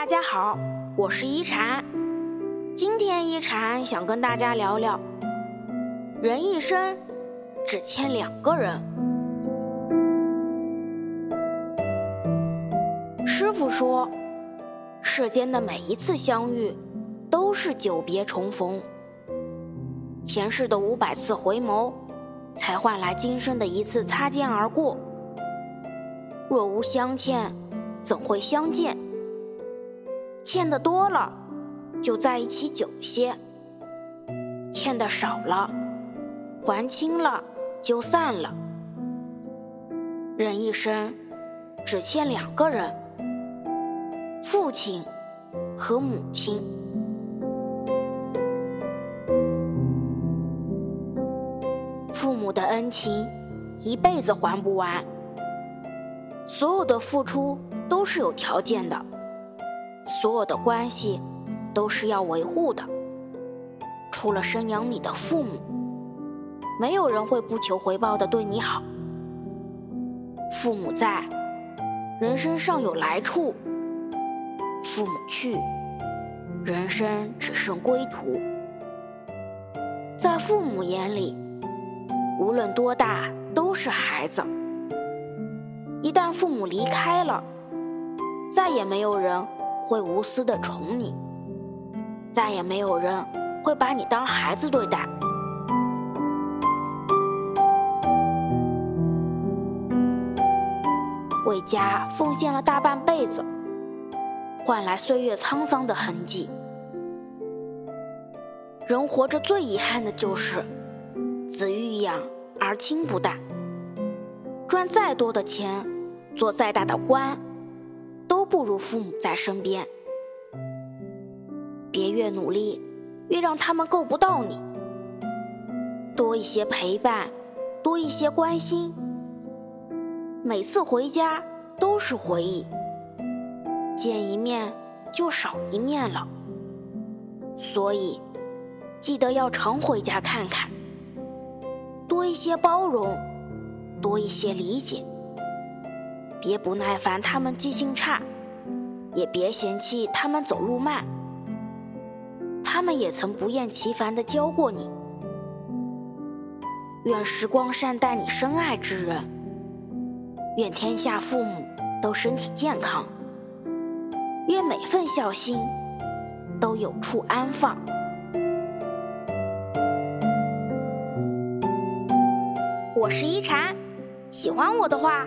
大家好，我是一禅。今天一禅想跟大家聊聊，人一生只欠两个人。师傅说，世间的每一次相遇，都是久别重逢。前世的五百次回眸，才换来今生的一次擦肩而过。若无相欠，怎会相见？欠的多了，就在一起久些；欠的少了，还清了就散了。人一生只欠两个人：父亲和母亲。父母的恩情，一辈子还不完。所有的付出都是有条件的。所有的关系都是要维护的，除了生养你的父母，没有人会不求回报的对你好。父母在，人生尚有来处；父母去，人生只剩归途。在父母眼里，无论多大都是孩子。一旦父母离开了，再也没有人。会无私的宠你，再也没有人会把你当孩子对待。为家奉献了大半辈子，换来岁月沧桑的痕迹。人活着最遗憾的就是子欲养而亲不待，赚再多的钱，做再大的官。都不如父母在身边。别越努力，越让他们够不到你。多一些陪伴，多一些关心。每次回家都是回忆，见一面就少一面了。所以，记得要常回家看看。多一些包容，多一些理解。别不耐烦，他们记性差；也别嫌弃他们走路慢。他们也曾不厌其烦地教过你。愿时光善待你深爱之人。愿天下父母都身体健康。愿每份孝心都有处安放。我是一禅，喜欢我的话。